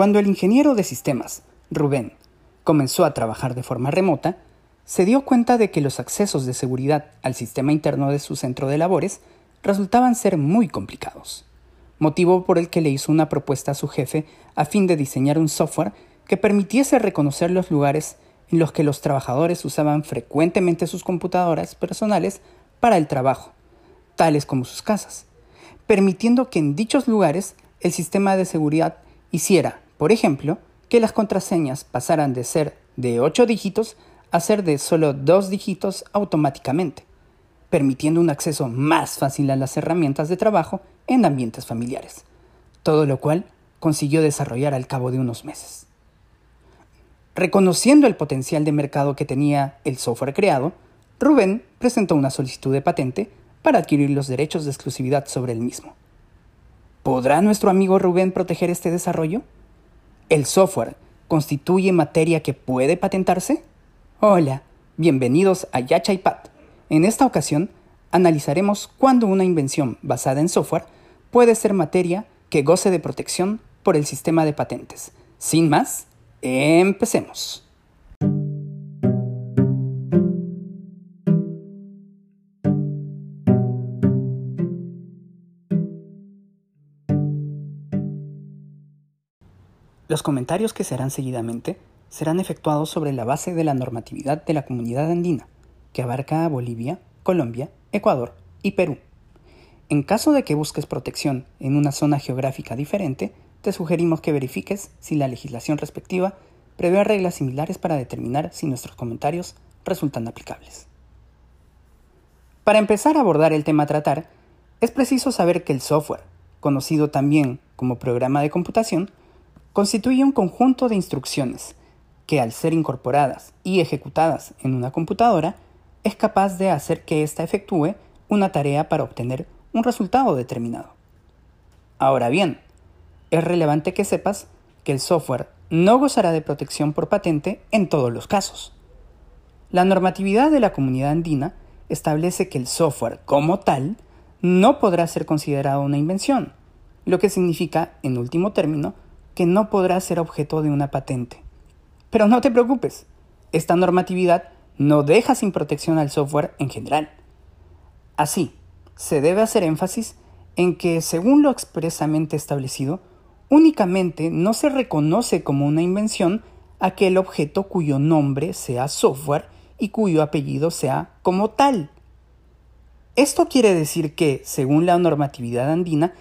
Cuando el ingeniero de sistemas, Rubén, comenzó a trabajar de forma remota, se dio cuenta de que los accesos de seguridad al sistema interno de su centro de labores resultaban ser muy complicados, motivo por el que le hizo una propuesta a su jefe a fin de diseñar un software que permitiese reconocer los lugares en los que los trabajadores usaban frecuentemente sus computadoras personales para el trabajo, tales como sus casas, permitiendo que en dichos lugares el sistema de seguridad hiciera, por ejemplo, que las contraseñas pasaran de ser de 8 dígitos a ser de solo 2 dígitos automáticamente, permitiendo un acceso más fácil a las herramientas de trabajo en ambientes familiares, todo lo cual consiguió desarrollar al cabo de unos meses. Reconociendo el potencial de mercado que tenía el software creado, Rubén presentó una solicitud de patente para adquirir los derechos de exclusividad sobre el mismo. ¿Podrá nuestro amigo Rubén proteger este desarrollo? ¿El software constituye materia que puede patentarse? Hola, bienvenidos a Yachaipat. En esta ocasión analizaremos cuándo una invención basada en software puede ser materia que goce de protección por el sistema de patentes. Sin más, empecemos. Los comentarios que serán seguidamente serán efectuados sobre la base de la normatividad de la comunidad andina, que abarca a Bolivia, Colombia, Ecuador y Perú. En caso de que busques protección en una zona geográfica diferente, te sugerimos que verifiques si la legislación respectiva prevé reglas similares para determinar si nuestros comentarios resultan aplicables. Para empezar a abordar el tema a tratar, es preciso saber que el software, conocido también como programa de computación, constituye un conjunto de instrucciones que al ser incorporadas y ejecutadas en una computadora, es capaz de hacer que ésta efectúe una tarea para obtener un resultado determinado. Ahora bien, es relevante que sepas que el software no gozará de protección por patente en todos los casos. La normatividad de la comunidad andina establece que el software como tal no podrá ser considerado una invención, lo que significa, en último término, que no podrá ser objeto de una patente. Pero no te preocupes, esta normatividad no deja sin protección al software en general. Así, se debe hacer énfasis en que, según lo expresamente establecido, únicamente no se reconoce como una invención aquel objeto cuyo nombre sea software y cuyo apellido sea como tal. Esto quiere decir que, según la normatividad andina,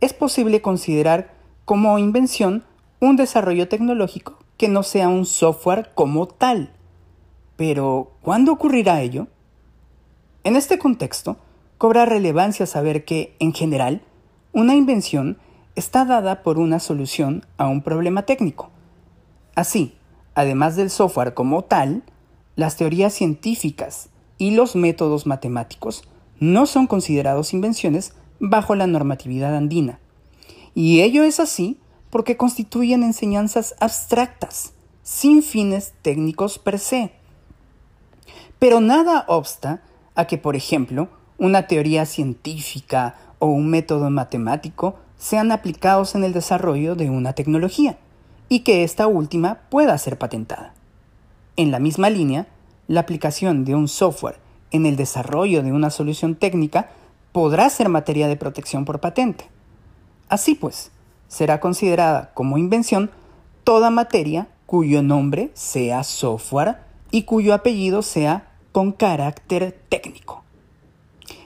es posible considerar como invención un desarrollo tecnológico que no sea un software como tal. Pero, ¿cuándo ocurrirá ello? En este contexto, cobra relevancia saber que, en general, una invención está dada por una solución a un problema técnico. Así, además del software como tal, las teorías científicas y los métodos matemáticos no son considerados invenciones bajo la normatividad andina, y ello es así porque constituyen enseñanzas abstractas, sin fines técnicos per se. Pero nada obsta a que, por ejemplo, una teoría científica o un método matemático sean aplicados en el desarrollo de una tecnología y que esta última pueda ser patentada. En la misma línea, la aplicación de un software en el desarrollo de una solución técnica podrá ser materia de protección por patente. Así pues, será considerada como invención toda materia cuyo nombre sea software y cuyo apellido sea con carácter técnico.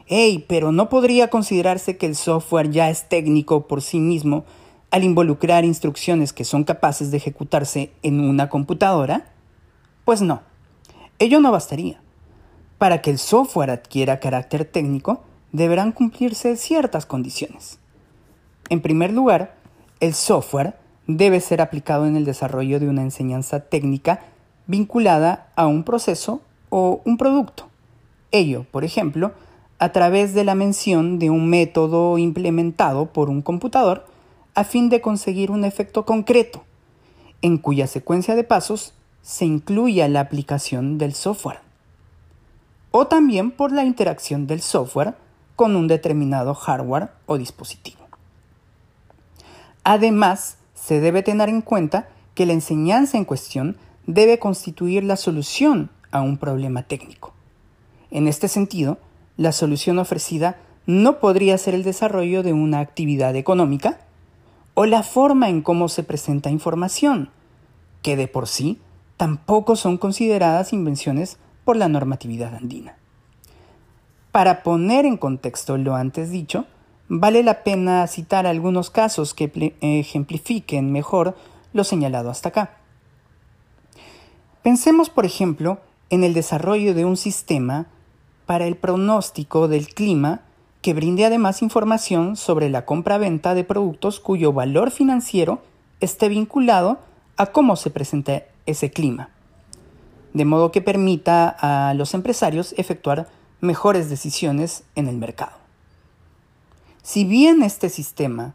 ¡Ey! Pero ¿no podría considerarse que el software ya es técnico por sí mismo al involucrar instrucciones que son capaces de ejecutarse en una computadora? Pues no, ello no bastaría. Para que el software adquiera carácter técnico, deberán cumplirse ciertas condiciones. En primer lugar, el software debe ser aplicado en el desarrollo de una enseñanza técnica vinculada a un proceso o un producto. Ello, por ejemplo, a través de la mención de un método implementado por un computador a fin de conseguir un efecto concreto, en cuya secuencia de pasos se incluya la aplicación del software. O también por la interacción del software con un determinado hardware o dispositivo. Además, se debe tener en cuenta que la enseñanza en cuestión debe constituir la solución a un problema técnico. En este sentido, la solución ofrecida no podría ser el desarrollo de una actividad económica o la forma en cómo se presenta información, que de por sí tampoco son consideradas invenciones por la normatividad andina. Para poner en contexto lo antes dicho, vale la pena citar algunos casos que ejemplifiquen mejor lo señalado hasta acá. Pensemos, por ejemplo, en el desarrollo de un sistema para el pronóstico del clima que brinde además información sobre la compra-venta de productos cuyo valor financiero esté vinculado a cómo se presenta ese clima, de modo que permita a los empresarios efectuar mejores decisiones en el mercado. Si bien este sistema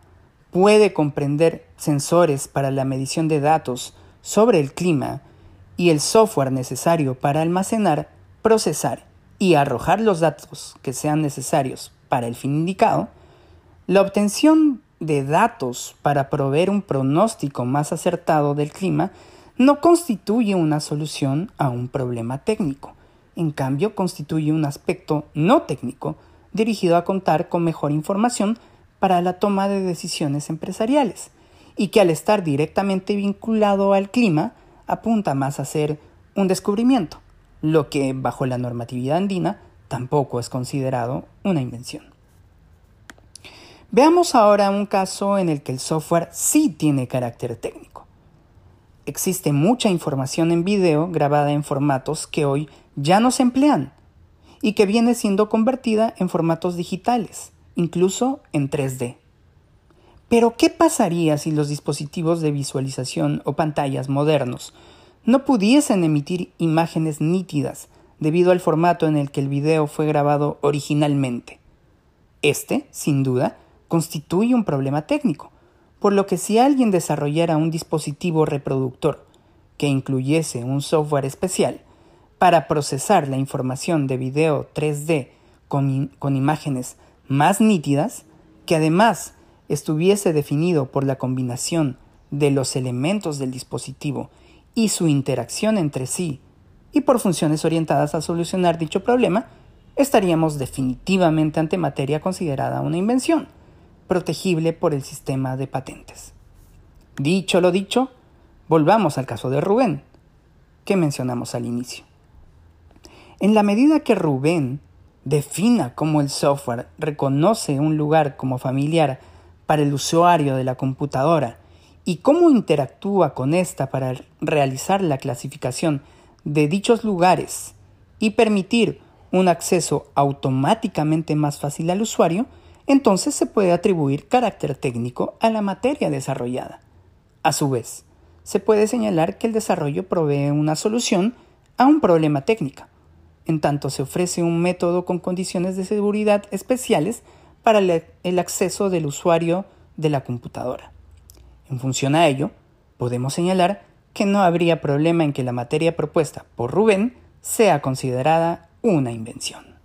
puede comprender sensores para la medición de datos sobre el clima y el software necesario para almacenar, procesar y arrojar los datos que sean necesarios para el fin indicado, la obtención de datos para proveer un pronóstico más acertado del clima no constituye una solución a un problema técnico. En cambio, constituye un aspecto no técnico dirigido a contar con mejor información para la toma de decisiones empresariales y que al estar directamente vinculado al clima apunta más a ser un descubrimiento lo que bajo la normatividad andina tampoco es considerado una invención. Veamos ahora un caso en el que el software sí tiene carácter técnico. Existe mucha información en video grabada en formatos que hoy ya no se emplean y que viene siendo convertida en formatos digitales, incluso en 3D. Pero ¿qué pasaría si los dispositivos de visualización o pantallas modernos no pudiesen emitir imágenes nítidas debido al formato en el que el video fue grabado originalmente. Este, sin duda, constituye un problema técnico, por lo que si alguien desarrollara un dispositivo reproductor que incluyese un software especial para procesar la información de video 3D con, imágenes más nítidas, que además estuviese definido por la combinación de los elementos del dispositivo y su interacción entre sí y por funciones orientadas a solucionar dicho problema, estaríamos definitivamente ante materia considerada una invención, protegible por el sistema de patentes. Dicho lo dicho, volvamos al caso de Rubén, que mencionamos al inicio. En la medida que Rubén defina cómo el software reconoce un lugar como familiar para el usuario de la computadora y cómo interactúa con esta para realizar la clasificación de dichos lugares y permitir un acceso automáticamente más fácil al usuario, entonces se puede atribuir carácter técnico a la materia desarrollada. A su vez, se puede señalar que el desarrollo provee una solución a un problema técnico, en tanto se ofrece un método con condiciones de seguridad especiales para el acceso del usuario de la computadora. En función a ello, podemos señalar que no habría problema en que la materia propuesta por Rubén sea considerada una invención.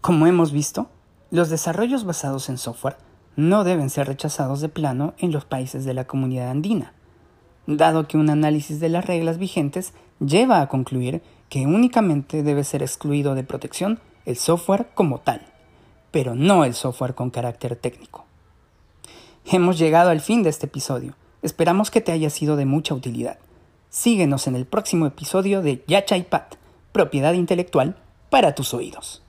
Como hemos visto, los desarrollos basados en software no deben ser rechazados de plano en los países de la comunidad andina, dado que un análisis de las reglas vigentes lleva a concluir que únicamente debe ser excluido de protección el software como tal, pero no el software con carácter técnico. Hemos llegado al fin de este episodio. Esperamos que te haya sido de mucha utilidad. Síguenos en el próximo episodio de Yachaipat, propiedad intelectual para tus oídos.